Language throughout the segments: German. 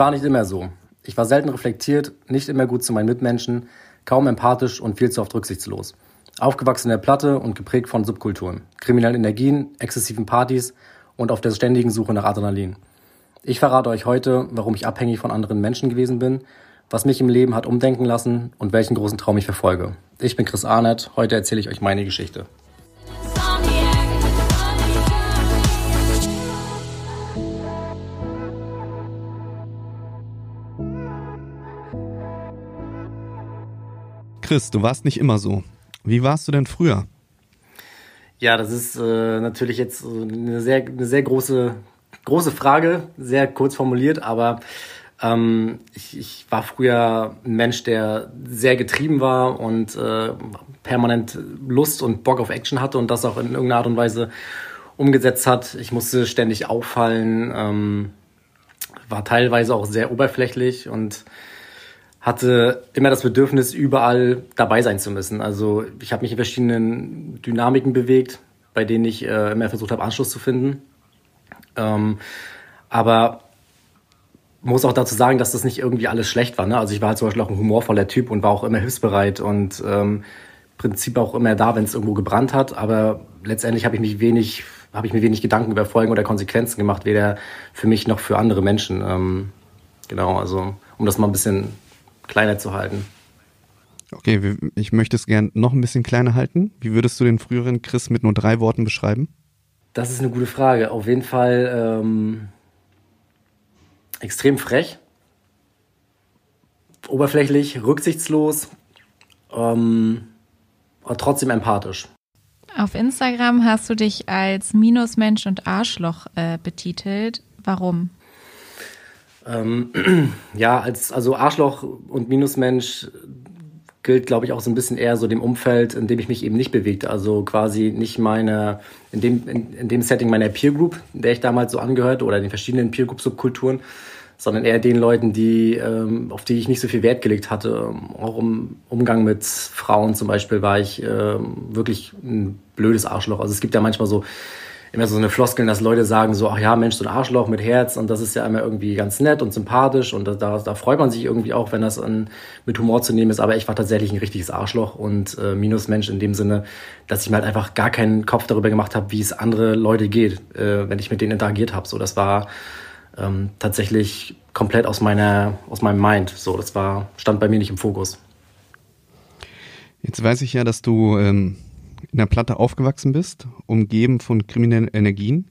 War nicht immer so. Ich war selten reflektiert, nicht immer gut zu meinen Mitmenschen, kaum empathisch und viel zu oft rücksichtslos. Aufgewachsen in der Platte und geprägt von Subkulturen, kriminellen Energien, exzessiven Partys und auf der ständigen Suche nach Adrenalin. Ich verrate euch heute, warum ich abhängig von anderen Menschen gewesen bin, was mich im Leben hat umdenken lassen und welchen großen Traum ich verfolge. Ich bin Chris Arnett, heute erzähle ich euch meine Geschichte. Chris, du warst nicht immer so. Wie warst du denn früher? Ja, das ist äh, natürlich jetzt eine sehr, eine sehr große, große Frage, sehr kurz formuliert, aber ähm, ich, ich war früher ein Mensch, der sehr getrieben war und äh, permanent Lust und Bock auf Action hatte und das auch in irgendeiner Art und Weise umgesetzt hat. Ich musste ständig auffallen, ähm, war teilweise auch sehr oberflächlich und hatte immer das Bedürfnis, überall dabei sein zu müssen. Also ich habe mich in verschiedenen Dynamiken bewegt, bei denen ich äh, immer versucht habe, Anschluss zu finden. Ähm, aber muss auch dazu sagen, dass das nicht irgendwie alles schlecht war. Ne? Also ich war halt zum Beispiel auch ein humorvoller Typ und war auch immer hilfsbereit und ähm, Prinzip auch immer da, wenn es irgendwo gebrannt hat. Aber letztendlich habe ich mich wenig, habe ich mir wenig Gedanken über Folgen oder Konsequenzen gemacht, weder für mich noch für andere Menschen. Ähm, genau, also um das mal ein bisschen kleiner zu halten. Okay, ich möchte es gern noch ein bisschen kleiner halten. Wie würdest du den früheren Chris mit nur drei Worten beschreiben? Das ist eine gute Frage. Auf jeden Fall ähm, extrem frech, oberflächlich, rücksichtslos, ähm, aber trotzdem empathisch. Auf Instagram hast du dich als Minusmensch und Arschloch äh, betitelt. Warum? Ähm, ja, als also Arschloch und Minusmensch gilt, glaube ich, auch so ein bisschen eher so dem Umfeld, in dem ich mich eben nicht bewegte. Also quasi nicht meine, in dem, in, in dem Setting meiner Peer Group, der ich damals so angehörte, oder den verschiedenen Peer Group Subkulturen, sondern eher den Leuten, die, ähm, auf die ich nicht so viel Wert gelegt hatte. Auch im Umgang mit Frauen zum Beispiel war ich ähm, wirklich ein blödes Arschloch. Also es gibt ja manchmal so immer so eine Floskeln, dass Leute sagen so, ach ja, Mensch, so ein Arschloch mit Herz und das ist ja immer irgendwie ganz nett und sympathisch und da, da freut man sich irgendwie auch, wenn das an, mit Humor zu nehmen ist, aber ich war tatsächlich ein richtiges Arschloch und äh, Minusmensch in dem Sinne, dass ich mir halt einfach gar keinen Kopf darüber gemacht habe, wie es andere Leute geht, äh, wenn ich mit denen interagiert habe. So, das war ähm, tatsächlich komplett aus meiner, aus meinem Mind. So, das war, stand bei mir nicht im Fokus. Jetzt weiß ich ja, dass du ähm, in der Platte aufgewachsen bist, umgeben von kriminellen Energien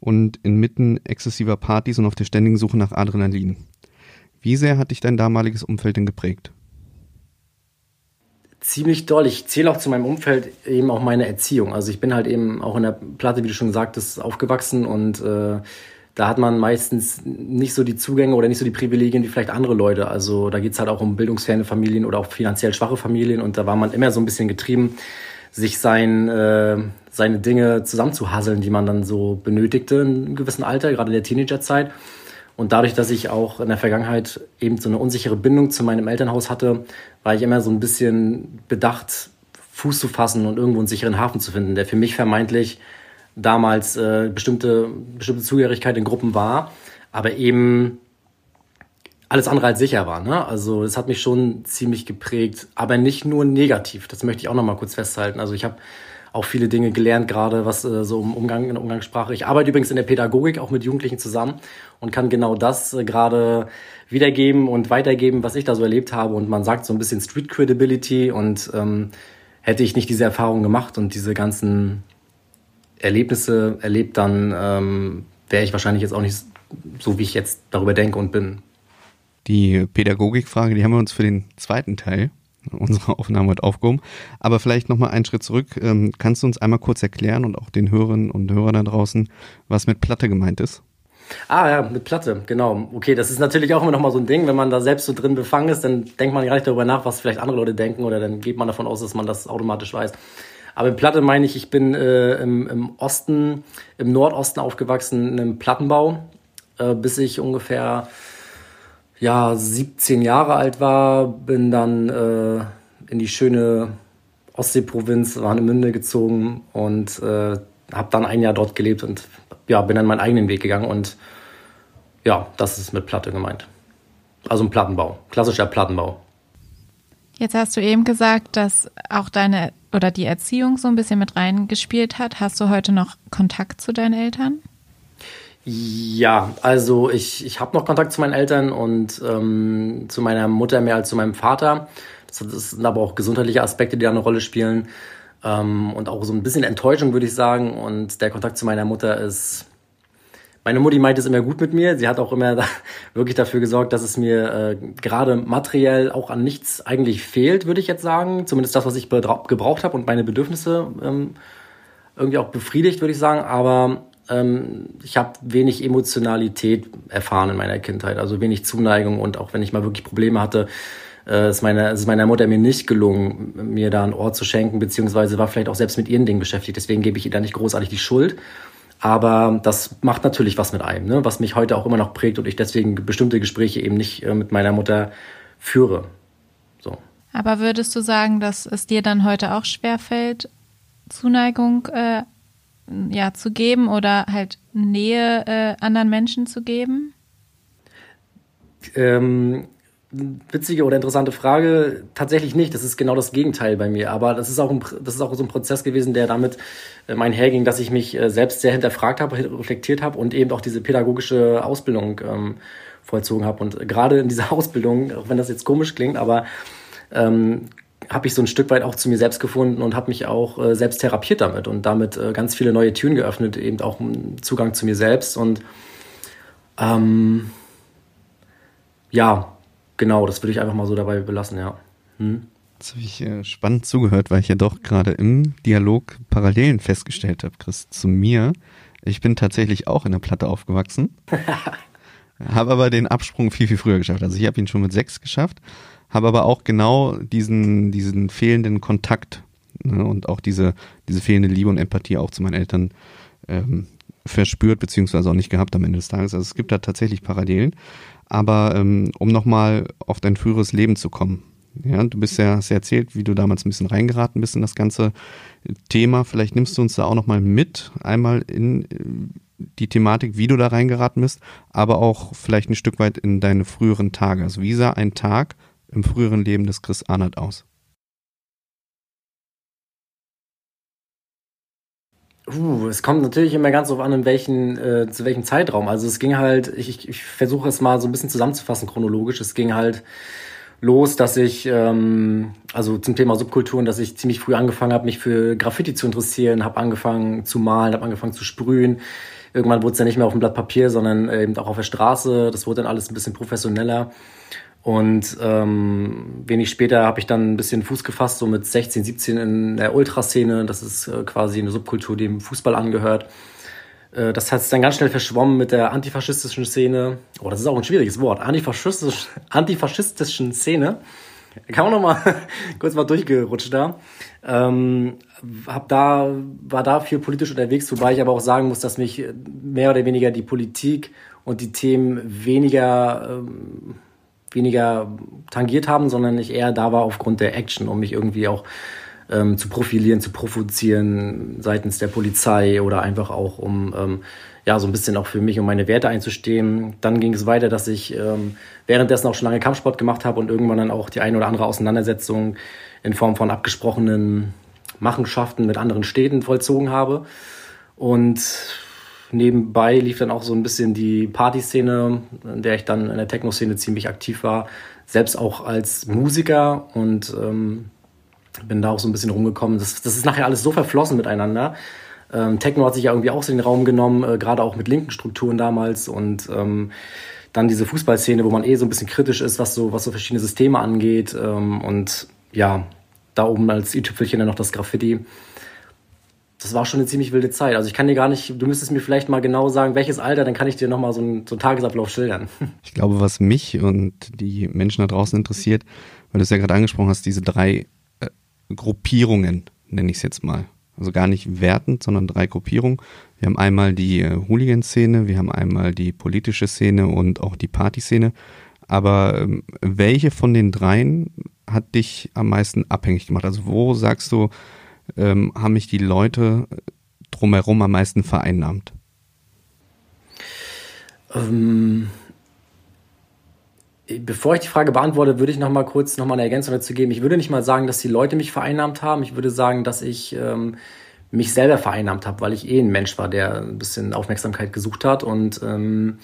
und inmitten exzessiver Partys und auf der ständigen Suche nach Adrenalin. Wie sehr hat dich dein damaliges Umfeld denn geprägt? Ziemlich doll. Ich zähle auch zu meinem Umfeld eben auch meine Erziehung. Also ich bin halt eben auch in der Platte, wie du schon sagtest, aufgewachsen und äh, da hat man meistens nicht so die Zugänge oder nicht so die Privilegien wie vielleicht andere Leute. Also da geht's halt auch um bildungsferne Familien oder auch finanziell schwache Familien und da war man immer so ein bisschen getrieben sich sein, äh, seine Dinge zusammenzuhasseln, die man dann so benötigte in einem gewissen Alter, gerade in der Teenagerzeit. Und dadurch, dass ich auch in der Vergangenheit eben so eine unsichere Bindung zu meinem Elternhaus hatte, war ich immer so ein bisschen bedacht, Fuß zu fassen und irgendwo einen sicheren Hafen zu finden, der für mich vermeintlich damals äh, bestimmte, bestimmte Zugehörigkeit in Gruppen war, aber eben alles andere als sicher war. Ne? Also es hat mich schon ziemlich geprägt, aber nicht nur negativ. Das möchte ich auch noch mal kurz festhalten. Also ich habe auch viele Dinge gelernt, gerade was äh, so im Umgang in der Umgangssprache. Ich arbeite übrigens in der Pädagogik auch mit Jugendlichen zusammen und kann genau das äh, gerade wiedergeben und weitergeben, was ich da so erlebt habe. Und man sagt so ein bisschen Street Credibility und ähm, hätte ich nicht diese Erfahrung gemacht und diese ganzen Erlebnisse erlebt, dann ähm, wäre ich wahrscheinlich jetzt auch nicht so, wie ich jetzt darüber denke und bin. Die Pädagogikfrage, die haben wir uns für den zweiten Teil unserer Aufnahme heute aufgehoben. Aber vielleicht nochmal einen Schritt zurück. Ähm, kannst du uns einmal kurz erklären und auch den Hörerinnen und Hörern da draußen, was mit Platte gemeint ist? Ah ja, mit Platte, genau. Okay, das ist natürlich auch immer nochmal so ein Ding, wenn man da selbst so drin befangen ist, dann denkt man gar nicht darüber nach, was vielleicht andere Leute denken oder dann geht man davon aus, dass man das automatisch weiß. Aber mit Platte meine ich, ich bin äh, im, im Osten, im Nordosten aufgewachsen, in einem Plattenbau, äh, bis ich ungefähr ja, 17 Jahre alt war, bin dann äh, in die schöne Ostseeprovinz Warnemünde gezogen und äh, habe dann ein Jahr dort gelebt und ja, bin dann meinen eigenen Weg gegangen und ja, das ist mit Platte gemeint. Also ein Plattenbau, klassischer Plattenbau. Jetzt hast du eben gesagt, dass auch deine oder die Erziehung so ein bisschen mit reingespielt hat. Hast du heute noch Kontakt zu deinen Eltern? Ja, also ich, ich habe noch Kontakt zu meinen Eltern und ähm, zu meiner Mutter mehr als zu meinem Vater. Das, das sind aber auch gesundheitliche Aspekte, die da eine Rolle spielen. Ähm, und auch so ein bisschen Enttäuschung, würde ich sagen. Und der Kontakt zu meiner Mutter ist. Meine Mutti meint es immer gut mit mir. Sie hat auch immer da, wirklich dafür gesorgt, dass es mir äh, gerade materiell auch an nichts eigentlich fehlt, würde ich jetzt sagen. Zumindest das, was ich gebraucht habe und meine Bedürfnisse ähm, irgendwie auch befriedigt, würde ich sagen. Aber ähm, ich habe wenig Emotionalität erfahren in meiner Kindheit, also wenig Zuneigung und auch wenn ich mal wirklich Probleme hatte, äh, ist, meine, ist meiner Mutter mir nicht gelungen, mir da ein Ohr zu schenken, beziehungsweise war vielleicht auch selbst mit ihren Dingen beschäftigt. Deswegen gebe ich ihr da nicht großartig die Schuld. Aber das macht natürlich was mit einem, ne? was mich heute auch immer noch prägt und ich deswegen bestimmte Gespräche eben nicht äh, mit meiner Mutter führe. So. Aber würdest du sagen, dass es dir dann heute auch schwerfällt, Zuneigung äh, ja, zu geben oder halt Nähe äh, anderen Menschen zu geben? Ähm, witzige oder interessante Frage. Tatsächlich nicht. Das ist genau das Gegenteil bei mir. Aber das ist auch, ein, das ist auch so ein Prozess gewesen, der damit äh, mein herging, dass ich mich äh, selbst sehr hinterfragt habe, reflektiert habe und eben auch diese pädagogische Ausbildung ähm, vollzogen habe. Und gerade in dieser Ausbildung, auch wenn das jetzt komisch klingt, aber ähm, habe ich so ein Stück weit auch zu mir selbst gefunden und habe mich auch äh, selbst therapiert damit und damit äh, ganz viele neue Türen geöffnet, eben auch Zugang zu mir selbst. Und ähm, ja, genau, das würde ich einfach mal so dabei belassen, ja. Hm? Jetzt habe ich äh, spannend zugehört, weil ich ja doch gerade im Dialog Parallelen festgestellt habe, Chris, zu mir. Ich bin tatsächlich auch in der Platte aufgewachsen, habe aber den Absprung viel, viel früher geschafft. Also ich habe ihn schon mit sechs geschafft habe aber auch genau diesen, diesen fehlenden Kontakt ne, und auch diese, diese fehlende Liebe und Empathie auch zu meinen Eltern ähm, verspürt, beziehungsweise auch nicht gehabt am Ende des Tages. Also es gibt da tatsächlich Parallelen. Aber ähm, um nochmal auf dein früheres Leben zu kommen. Ja, du bist ja, hast ja erzählt, wie du damals ein bisschen reingeraten bist in das ganze Thema. Vielleicht nimmst du uns da auch nochmal mit, einmal in äh, die Thematik, wie du da reingeraten bist, aber auch vielleicht ein Stück weit in deine früheren Tage. Also wie sah ein Tag im früheren Leben des Chris Arnold aus? Uh, es kommt natürlich immer ganz darauf an, in welchen, äh, zu welchem Zeitraum. Also es ging halt, ich, ich versuche es mal so ein bisschen zusammenzufassen chronologisch. Es ging halt los, dass ich, ähm, also zum Thema Subkulturen, dass ich ziemlich früh angefangen habe, mich für Graffiti zu interessieren, habe angefangen zu malen, habe angefangen zu sprühen. Irgendwann wurde es ja nicht mehr auf dem Blatt Papier, sondern eben auch auf der Straße. Das wurde dann alles ein bisschen professioneller. Und ähm, wenig später habe ich dann ein bisschen Fuß gefasst, so mit 16, 17 in der Ultraszene. Das ist äh, quasi eine Subkultur, die dem Fußball angehört. Äh, das hat sich dann ganz schnell verschwommen mit der antifaschistischen Szene. Oh, das ist auch ein schwieriges Wort. Antifaschistisch, antifaschistischen Szene. Kann man noch mal kurz mal durchgerutscht da. Ähm, hab da, war da viel politisch unterwegs, wobei ich aber auch sagen muss, dass mich mehr oder weniger die Politik und die Themen weniger ähm, weniger tangiert haben, sondern ich eher da war aufgrund der Action, um mich irgendwie auch ähm, zu profilieren, zu provozieren seitens der Polizei oder einfach auch um ähm, ja so ein bisschen auch für mich um meine Werte einzustehen. Dann ging es weiter, dass ich ähm, währenddessen auch schon lange Kampfsport gemacht habe und irgendwann dann auch die eine oder andere Auseinandersetzung in Form von abgesprochenen Machenschaften mit anderen Städten vollzogen habe. Und nebenbei lief dann auch so ein bisschen die Partyszene, in der ich dann in der Techno-Szene ziemlich aktiv war, selbst auch als Musiker und ähm, bin da auch so ein bisschen rumgekommen. Das, das ist nachher alles so verflossen miteinander. Ähm, Techno hat sich ja irgendwie auch so den Raum genommen, äh, gerade auch mit linken Strukturen damals und ähm, dann diese Fußballszene, wo man eh so ein bisschen kritisch ist, was so, was so verschiedene Systeme angeht ähm, und ja, da oben als i-Tüpfelchen dann noch das Graffiti das war schon eine ziemlich wilde Zeit. Also ich kann dir gar nicht, du müsstest mir vielleicht mal genau sagen, welches Alter, dann kann ich dir nochmal so einen, so einen Tagesablauf schildern. Ich glaube, was mich und die Menschen da draußen interessiert, weil du es ja gerade angesprochen hast, diese drei äh, Gruppierungen, nenne ich es jetzt mal. Also gar nicht wertend, sondern drei Gruppierungen. Wir haben einmal die äh, Hooligan-Szene, wir haben einmal die politische Szene und auch die Partyszene. Aber ähm, welche von den dreien hat dich am meisten abhängig gemacht? Also wo sagst du, ähm, haben mich die Leute drumherum am meisten vereinnahmt? Ähm, bevor ich die Frage beantworte, würde ich noch mal kurz noch mal eine Ergänzung dazu geben. Ich würde nicht mal sagen, dass die Leute mich vereinnahmt haben. Ich würde sagen, dass ich ähm, mich selber vereinnahmt habe, weil ich eh ein Mensch war, der ein bisschen Aufmerksamkeit gesucht hat und ähm,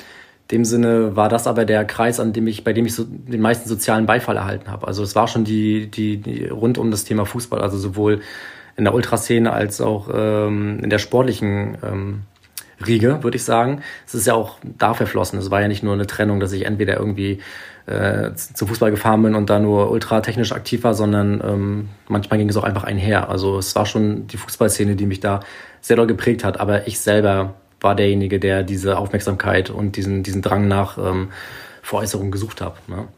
dem Sinne war das aber der Kreis, an dem ich, bei dem ich so den meisten sozialen Beifall erhalten habe. Also es war schon die, die, die rund um das Thema Fußball, also sowohl in der Ultraszene als auch ähm, in der sportlichen ähm, Riege, würde ich sagen. Es ist ja auch da verflossen. Es war ja nicht nur eine Trennung, dass ich entweder irgendwie äh, zum Fußball gefahren bin und da nur ultra technisch aktiv war, sondern ähm, manchmal ging es auch einfach einher. Also es war schon die Fußballszene, die mich da sehr doll geprägt hat. Aber ich selber war derjenige, der diese Aufmerksamkeit und diesen, diesen Drang nach ähm, Veräußerung gesucht hat. Ne?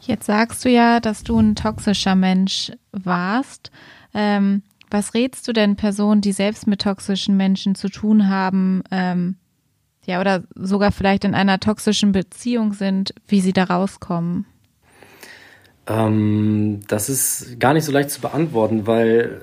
Jetzt sagst du ja, dass du ein toxischer Mensch warst. Ähm, was rätst du denn Personen, die selbst mit toxischen Menschen zu tun haben, ähm, ja, oder sogar vielleicht in einer toxischen Beziehung sind, wie sie da rauskommen? Ähm, das ist gar nicht so leicht zu beantworten, weil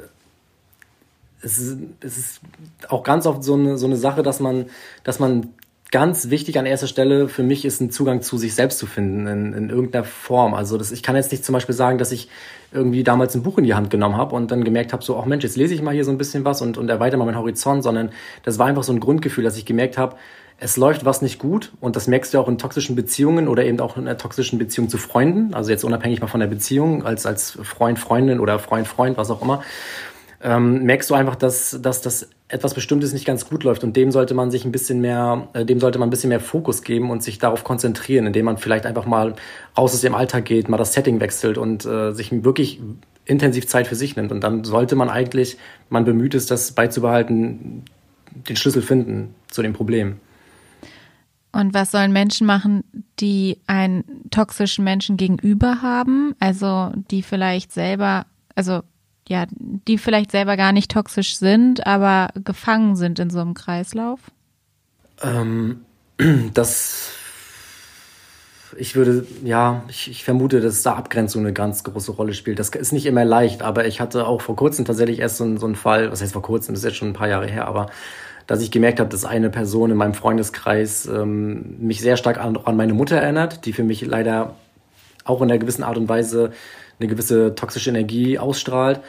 es ist, es ist auch ganz oft so eine, so eine Sache, dass man, dass man ganz wichtig an erster Stelle für mich ist, einen Zugang zu sich selbst zu finden in, in irgendeiner Form. Also das, ich kann jetzt nicht zum Beispiel sagen, dass ich irgendwie damals ein Buch in die Hand genommen habe und dann gemerkt habe, so, ach Mensch, jetzt lese ich mal hier so ein bisschen was und, und erweitere mal meinen Horizont, sondern das war einfach so ein Grundgefühl, dass ich gemerkt habe, es läuft was nicht gut und das merkst du auch in toxischen Beziehungen oder eben auch in einer toxischen Beziehung zu Freunden, also jetzt unabhängig mal von der Beziehung, als, als Freund, Freundin oder Freund, Freund, was auch immer, ähm, merkst du einfach, dass, dass das etwas Bestimmtes nicht ganz gut läuft und dem sollte man sich ein bisschen mehr, äh, dem sollte man ein bisschen mehr Fokus geben und sich darauf konzentrieren, indem man vielleicht einfach mal raus aus dem Alltag geht, mal das Setting wechselt und äh, sich wirklich intensiv Zeit für sich nimmt. Und dann sollte man eigentlich, man bemüht ist, das beizubehalten, den Schlüssel finden zu dem Problem. Und was sollen Menschen machen, die einen toxischen Menschen gegenüber haben? Also die vielleicht selber, also ja, die vielleicht selber gar nicht toxisch sind, aber gefangen sind in so einem Kreislauf? Ähm, das, ich würde, ja, ich, ich vermute, dass da Abgrenzung eine ganz große Rolle spielt. Das ist nicht immer leicht, aber ich hatte auch vor kurzem tatsächlich erst so, so einen Fall, was heißt vor kurzem, das ist jetzt schon ein paar Jahre her, aber dass ich gemerkt habe, dass eine Person in meinem Freundeskreis ähm, mich sehr stark an, an meine Mutter erinnert, die für mich leider auch in einer gewissen Art und Weise eine gewisse toxische Energie ausstrahlt.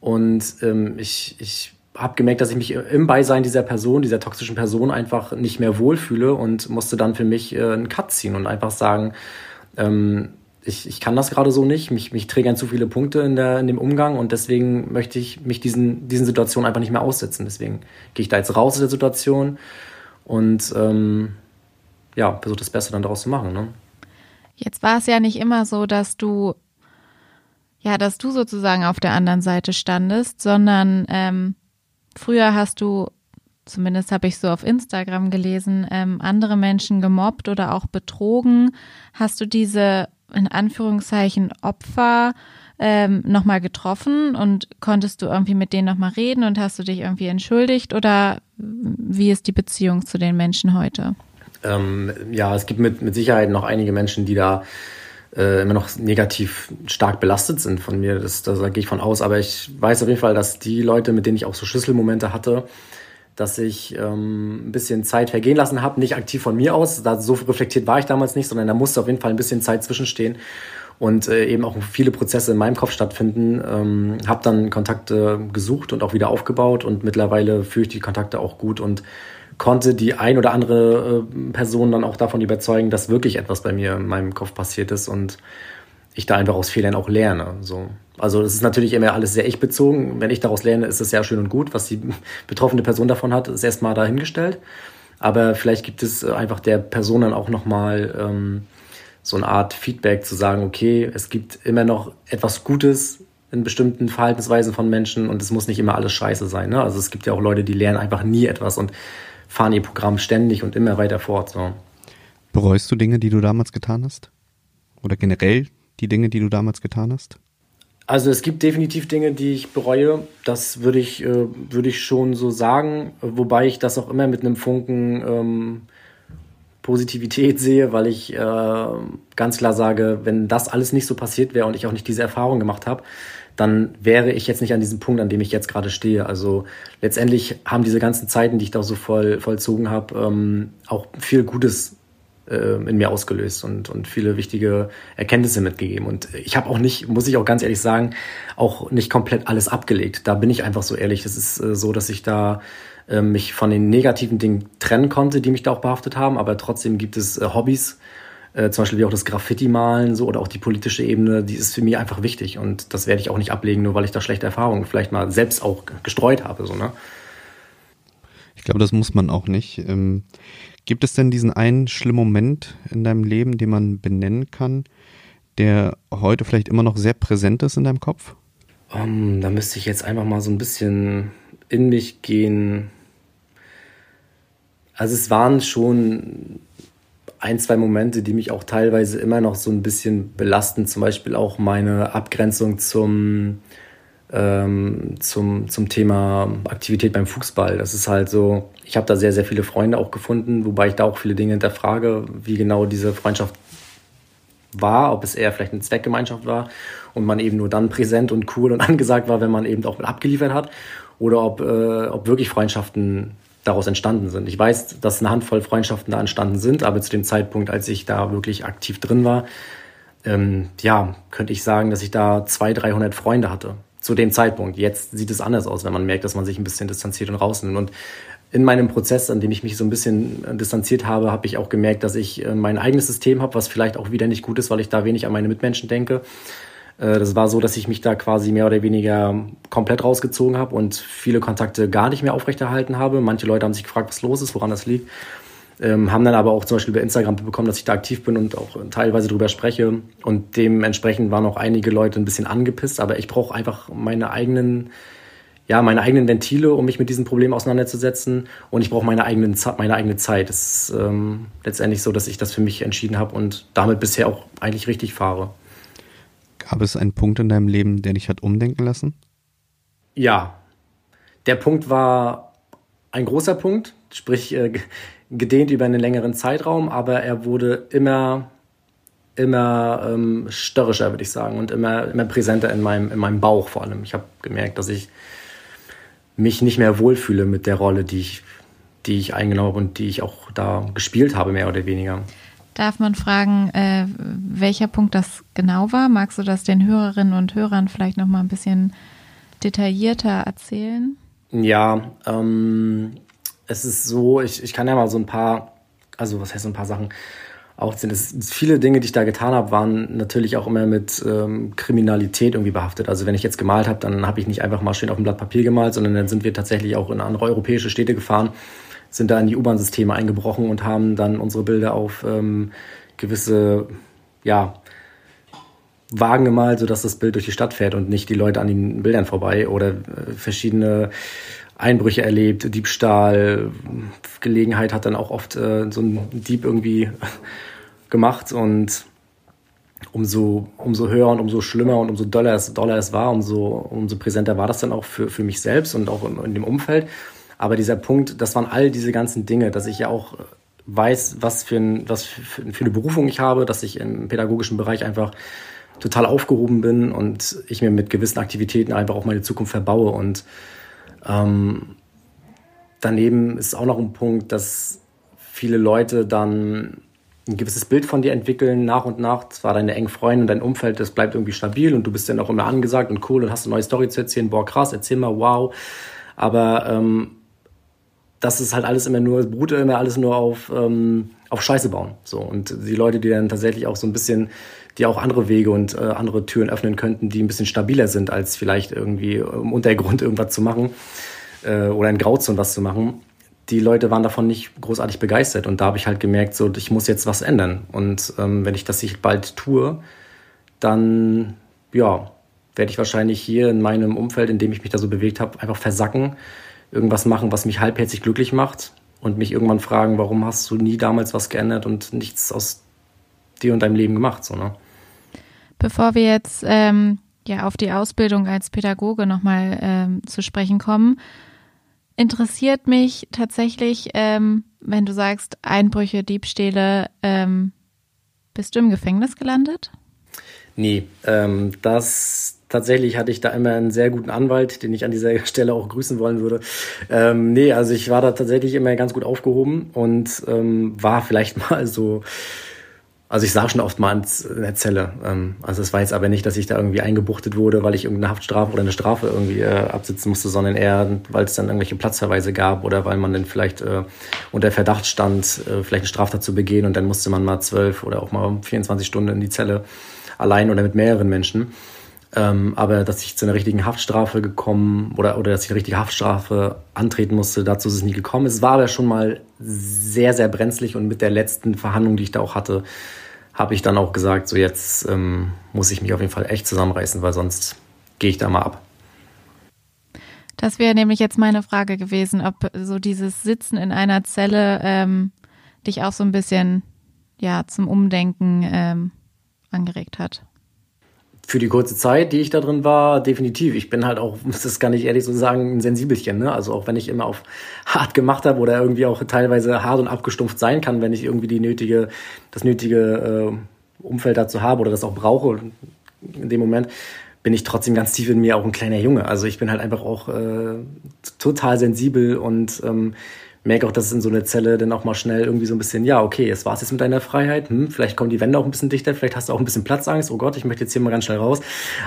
Und ähm, ich, ich habe gemerkt, dass ich mich im Beisein dieser Person, dieser toxischen Person einfach nicht mehr wohlfühle und musste dann für mich äh, einen Cut ziehen und einfach sagen, ähm, ich, ich kann das gerade so nicht, mich, mich triggern zu viele Punkte in, der, in dem Umgang und deswegen möchte ich mich diesen, diesen Situationen einfach nicht mehr aussetzen. Deswegen gehe ich da jetzt raus aus der Situation und ähm, ja, versuche das Beste dann daraus zu machen. Ne? Jetzt war es ja nicht immer so, dass du ja, dass du sozusagen auf der anderen Seite standest, sondern ähm, früher hast du, zumindest habe ich so auf Instagram gelesen, ähm, andere Menschen gemobbt oder auch betrogen. Hast du diese in Anführungszeichen Opfer ähm, nochmal getroffen und konntest du irgendwie mit denen nochmal reden und hast du dich irgendwie entschuldigt oder wie ist die Beziehung zu den Menschen heute? Ähm, ja, es gibt mit, mit Sicherheit noch einige Menschen, die da äh, immer noch negativ stark belastet sind von mir. Das, das, da gehe ich von aus. Aber ich weiß auf jeden Fall, dass die Leute, mit denen ich auch so Schlüsselmomente hatte, dass ich ähm, ein bisschen Zeit vergehen lassen habe, nicht aktiv von mir aus. Da so reflektiert war ich damals nicht, sondern da musste auf jeden Fall ein bisschen Zeit zwischenstehen und äh, eben auch viele Prozesse in meinem Kopf stattfinden. Ähm, habe dann Kontakte gesucht und auch wieder aufgebaut und mittlerweile führe ich die Kontakte auch gut und konnte die ein oder andere äh, Person dann auch davon überzeugen, dass wirklich etwas bei mir in meinem Kopf passiert ist und ich da einfach aus Fehlern auch lerne. So. Also es ist natürlich immer alles sehr ich bezogen. Wenn ich daraus lerne, ist es sehr schön und gut. Was die betroffene Person davon hat, ist erstmal dahingestellt. Aber vielleicht gibt es einfach der Person dann auch nochmal ähm, so eine Art Feedback zu sagen, okay, es gibt immer noch etwas Gutes in bestimmten Verhaltensweisen von Menschen und es muss nicht immer alles scheiße sein. Ne? Also es gibt ja auch Leute, die lernen einfach nie etwas und fahren ihr Programm ständig und immer weiter fort. So. Bereust du Dinge, die du damals getan hast? Oder generell die Dinge, die du damals getan hast? Also es gibt definitiv Dinge, die ich bereue. Das würde ich, äh, würde ich schon so sagen. Wobei ich das auch immer mit einem Funken ähm, Positivität sehe, weil ich äh, ganz klar sage, wenn das alles nicht so passiert wäre und ich auch nicht diese Erfahrung gemacht habe, dann wäre ich jetzt nicht an diesem Punkt, an dem ich jetzt gerade stehe. Also letztendlich haben diese ganzen Zeiten, die ich da so voll vollzogen habe, ähm, auch viel Gutes äh, in mir ausgelöst und, und viele wichtige Erkenntnisse mitgegeben. Und ich habe auch nicht, muss ich auch ganz ehrlich sagen, auch nicht komplett alles abgelegt. Da bin ich einfach so ehrlich. Es ist äh, so, dass ich da äh, mich von den negativen Dingen trennen konnte, die mich da auch behaftet haben. Aber trotzdem gibt es äh, Hobbys, äh, zum Beispiel wie auch das Graffiti-Malen so, oder auch die politische Ebene, die ist für mich einfach wichtig. Und das werde ich auch nicht ablegen, nur weil ich da schlechte Erfahrungen vielleicht mal selbst auch gestreut habe. So, ne? Ich glaube, das muss man auch nicht. Ähm Gibt es denn diesen einen schlimmen Moment in deinem Leben, den man benennen kann, der heute vielleicht immer noch sehr präsent ist in deinem Kopf? Um, da müsste ich jetzt einfach mal so ein bisschen in mich gehen. Also es waren schon ein, zwei Momente, die mich auch teilweise immer noch so ein bisschen belasten. Zum Beispiel auch meine Abgrenzung zum, ähm, zum, zum Thema Aktivität beim Fußball. Das ist halt so, ich habe da sehr, sehr viele Freunde auch gefunden, wobei ich da auch viele Dinge hinterfrage, wie genau diese Freundschaft war, ob es eher vielleicht eine Zweckgemeinschaft war und man eben nur dann präsent und cool und angesagt war, wenn man eben auch abgeliefert hat, oder ob, äh, ob wirklich Freundschaften daraus entstanden sind. Ich weiß, dass eine Handvoll Freundschaften da entstanden sind, aber zu dem Zeitpunkt, als ich da wirklich aktiv drin war, ähm, ja, könnte ich sagen, dass ich da 200, 300 Freunde hatte zu dem Zeitpunkt. Jetzt sieht es anders aus, wenn man merkt, dass man sich ein bisschen distanziert und rausnimmt. Und in meinem Prozess, an dem ich mich so ein bisschen äh, distanziert habe, habe ich auch gemerkt, dass ich äh, mein eigenes System habe, was vielleicht auch wieder nicht gut ist, weil ich da wenig an meine Mitmenschen denke. Äh, das war so, dass ich mich da quasi mehr oder weniger komplett rausgezogen habe und viele Kontakte gar nicht mehr aufrechterhalten habe. Manche Leute haben sich gefragt, was los ist, woran das liegt. Ähm, haben dann aber auch zum Beispiel über Instagram bekommen, dass ich da aktiv bin und auch teilweise drüber spreche. Und dementsprechend waren auch einige Leute ein bisschen angepisst, aber ich brauche einfach meine eigenen, ja, meine eigenen Ventile, um mich mit diesem Problem auseinanderzusetzen. Und ich brauche meine, meine eigene Zeit. Es ist ähm, letztendlich so, dass ich das für mich entschieden habe und damit bisher auch eigentlich richtig fahre. Gab es einen Punkt in deinem Leben, der dich hat umdenken lassen? Ja. Der Punkt war ein großer Punkt, sprich äh, gedehnt über einen längeren Zeitraum, aber er wurde immer, immer ähm, störrischer, würde ich sagen, und immer, immer präsenter in meinem, in meinem Bauch vor allem. Ich habe gemerkt, dass ich mich nicht mehr wohlfühle mit der Rolle, die ich, die ich eingenommen habe und die ich auch da gespielt habe, mehr oder weniger. Darf man fragen, äh, welcher Punkt das genau war? Magst du das den Hörerinnen und Hörern vielleicht noch mal ein bisschen detaillierter erzählen? Ja, ähm, es ist so, ich, ich kann ja mal so ein paar, also was heißt so ein paar Sachen aufziehen. Es, viele Dinge, die ich da getan habe, waren natürlich auch immer mit ähm, Kriminalität irgendwie behaftet. Also wenn ich jetzt gemalt habe, dann habe ich nicht einfach mal schön auf ein Blatt Papier gemalt, sondern dann sind wir tatsächlich auch in andere europäische Städte gefahren, sind da in die U-Bahn-Systeme eingebrochen und haben dann unsere Bilder auf ähm, gewisse, ja, Wagen gemalt, sodass das Bild durch die Stadt fährt und nicht die Leute an den Bildern vorbei oder äh, verschiedene Einbrüche erlebt, Diebstahl, Gelegenheit hat dann auch oft äh, so ein Dieb irgendwie gemacht und umso, umso höher und umso schlimmer und umso doller es, doller es war, umso, umso präsenter war das dann auch für, für mich selbst und auch in, in dem Umfeld. Aber dieser Punkt, das waren all diese ganzen Dinge, dass ich ja auch weiß, was für, ein, was für eine Berufung ich habe, dass ich im pädagogischen Bereich einfach total aufgehoben bin und ich mir mit gewissen Aktivitäten einfach auch meine Zukunft verbaue und ähm, daneben ist auch noch ein Punkt, dass viele Leute dann ein gewisses Bild von dir entwickeln, nach und nach. Zwar deine engen Freunde und dein Umfeld, das bleibt irgendwie stabil und du bist dann auch immer angesagt und cool und hast eine neue Story zu erzählen. Boah, krass, erzähl mal, wow. Aber ähm, das ist halt alles immer nur, beruht immer alles nur auf, ähm, auf Scheiße bauen. So. Und die Leute, die dann tatsächlich auch so ein bisschen, die auch andere Wege und äh, andere Türen öffnen könnten, die ein bisschen stabiler sind, als vielleicht irgendwie im Untergrund irgendwas zu machen äh, oder in Grauzone was zu machen. Die Leute waren davon nicht großartig begeistert und da habe ich halt gemerkt, so ich muss jetzt was ändern. Und ähm, wenn ich das nicht bald tue, dann ja, werde ich wahrscheinlich hier in meinem Umfeld, in dem ich mich da so bewegt habe, einfach versacken, irgendwas machen, was mich halbherzig glücklich macht und mich irgendwann fragen, warum hast du nie damals was geändert und nichts aus dir und deinem Leben gemacht, so, ne? Bevor wir jetzt ähm, ja auf die Ausbildung als Pädagoge nochmal ähm, zu sprechen kommen, interessiert mich tatsächlich, ähm, wenn du sagst Einbrüche, Diebstähle, ähm, bist du im Gefängnis gelandet? Nee, ähm, das tatsächlich hatte ich da immer einen sehr guten Anwalt, den ich an dieser Stelle auch grüßen wollen würde. Ähm, nee, also ich war da tatsächlich immer ganz gut aufgehoben und ähm, war vielleicht mal so also ich saß schon oft mal in der Zelle. Ähm, also es war jetzt aber nicht, dass ich da irgendwie eingebuchtet wurde, weil ich irgendeine Haftstrafe oder eine Strafe irgendwie äh, absitzen musste, sondern eher, weil es dann irgendwelche Platzverweise gab oder weil man dann vielleicht äh, unter Verdacht stand, äh, vielleicht eine Straftat zu begehen und dann musste man mal zwölf oder auch mal 24 Stunden in die Zelle allein oder mit mehreren Menschen. Ähm, aber dass ich zu einer richtigen Haftstrafe gekommen oder, oder dass ich eine richtige Haftstrafe antreten musste, dazu ist es nie gekommen. Es war aber schon mal sehr, sehr brenzlig und mit der letzten Verhandlung, die ich da auch hatte, habe ich dann auch gesagt, so jetzt ähm, muss ich mich auf jeden Fall echt zusammenreißen, weil sonst gehe ich da mal ab. Das wäre nämlich jetzt meine Frage gewesen, ob so dieses Sitzen in einer Zelle ähm, dich auch so ein bisschen ja zum Umdenken ähm, angeregt hat für die kurze Zeit, die ich da drin war, definitiv. Ich bin halt auch, das gar nicht ehrlich so sagen, ein Sensibelchen. Ne? Also auch wenn ich immer auf hart gemacht habe oder irgendwie auch teilweise hart und abgestumpft sein kann, wenn ich irgendwie die nötige, das nötige äh, Umfeld dazu habe oder das auch brauche in dem Moment, bin ich trotzdem ganz tief in mir auch ein kleiner Junge. Also ich bin halt einfach auch äh, total sensibel und ähm, merke auch, dass es in so einer Zelle dann auch mal schnell irgendwie so ein bisschen, ja, okay, jetzt war es jetzt mit deiner Freiheit, hm, vielleicht kommen die Wände auch ein bisschen dichter, vielleicht hast du auch ein bisschen Platzangst, oh Gott, ich möchte jetzt hier mal ganz schnell raus.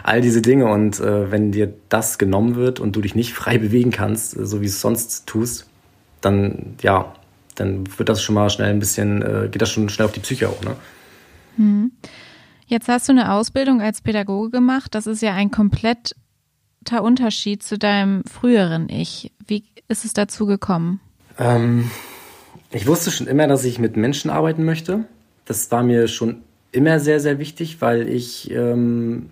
All diese Dinge und äh, wenn dir das genommen wird und du dich nicht frei bewegen kannst, äh, so wie es sonst tust, dann, ja, dann wird das schon mal schnell ein bisschen, äh, geht das schon schnell auf die Psyche auch, ne? Hm. Jetzt hast du eine Ausbildung als Pädagoge gemacht. Das ist ja ein kompletter Unterschied zu deinem früheren Ich. Wie ist es dazu gekommen? Ähm, ich wusste schon immer, dass ich mit Menschen arbeiten möchte. Das war mir schon immer sehr, sehr wichtig, weil ich ähm,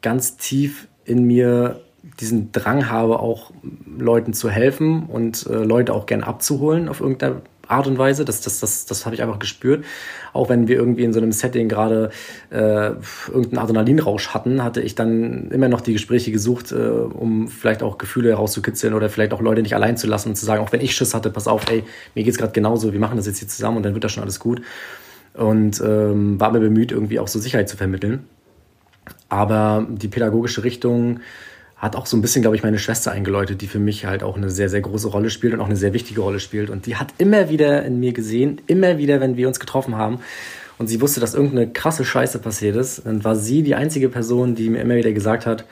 ganz tief in mir diesen Drang habe, auch Leuten zu helfen und äh, Leute auch gern abzuholen auf irgendeine Art und Weise. Das, das, das, das habe ich einfach gespürt. Auch wenn wir irgendwie in so einem Setting gerade äh, irgendeinen Adrenalinrausch hatten, hatte ich dann immer noch die Gespräche gesucht, äh, um vielleicht auch Gefühle herauszukitzeln oder vielleicht auch Leute nicht allein zu lassen und zu sagen, auch wenn ich Schiss hatte, pass auf, ey, mir geht's gerade genauso, wir machen das jetzt hier zusammen und dann wird das schon alles gut. Und ähm, war mir bemüht, irgendwie auch so Sicherheit zu vermitteln. Aber die pädagogische Richtung hat auch so ein bisschen, glaube ich, meine Schwester eingeläutet, die für mich halt auch eine sehr, sehr große Rolle spielt und auch eine sehr wichtige Rolle spielt. Und die hat immer wieder in mir gesehen, immer wieder, wenn wir uns getroffen haben und sie wusste, dass irgendeine krasse Scheiße passiert ist, dann war sie die einzige Person, die mir immer wieder gesagt hat,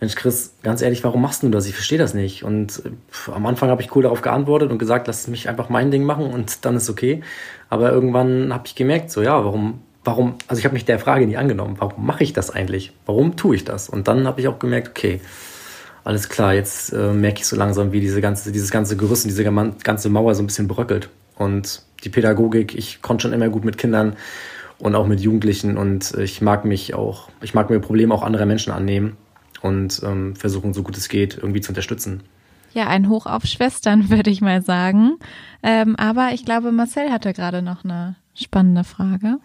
Mensch, Chris, ganz ehrlich, warum machst du das? Ich verstehe das nicht. Und pff, am Anfang habe ich cool darauf geantwortet und gesagt, lass mich einfach mein Ding machen und dann ist okay. Aber irgendwann habe ich gemerkt, so ja, warum warum, also ich habe mich der Frage nie angenommen, warum mache ich das eigentlich? Warum tue ich das? Und dann habe ich auch gemerkt, okay, alles klar, jetzt äh, merke ich so langsam, wie diese ganze, dieses ganze Gerüst und diese ganze Mauer so ein bisschen bröckelt. Und die Pädagogik, ich konnte schon immer gut mit Kindern und auch mit Jugendlichen und ich mag mich auch, ich mag mir Probleme auch anderer Menschen annehmen und ähm, versuchen, so gut es geht, irgendwie zu unterstützen. Ja, ein Hoch auf Schwestern, würde ich mal sagen. Ähm, aber ich glaube, Marcel hatte gerade noch eine spannende Frage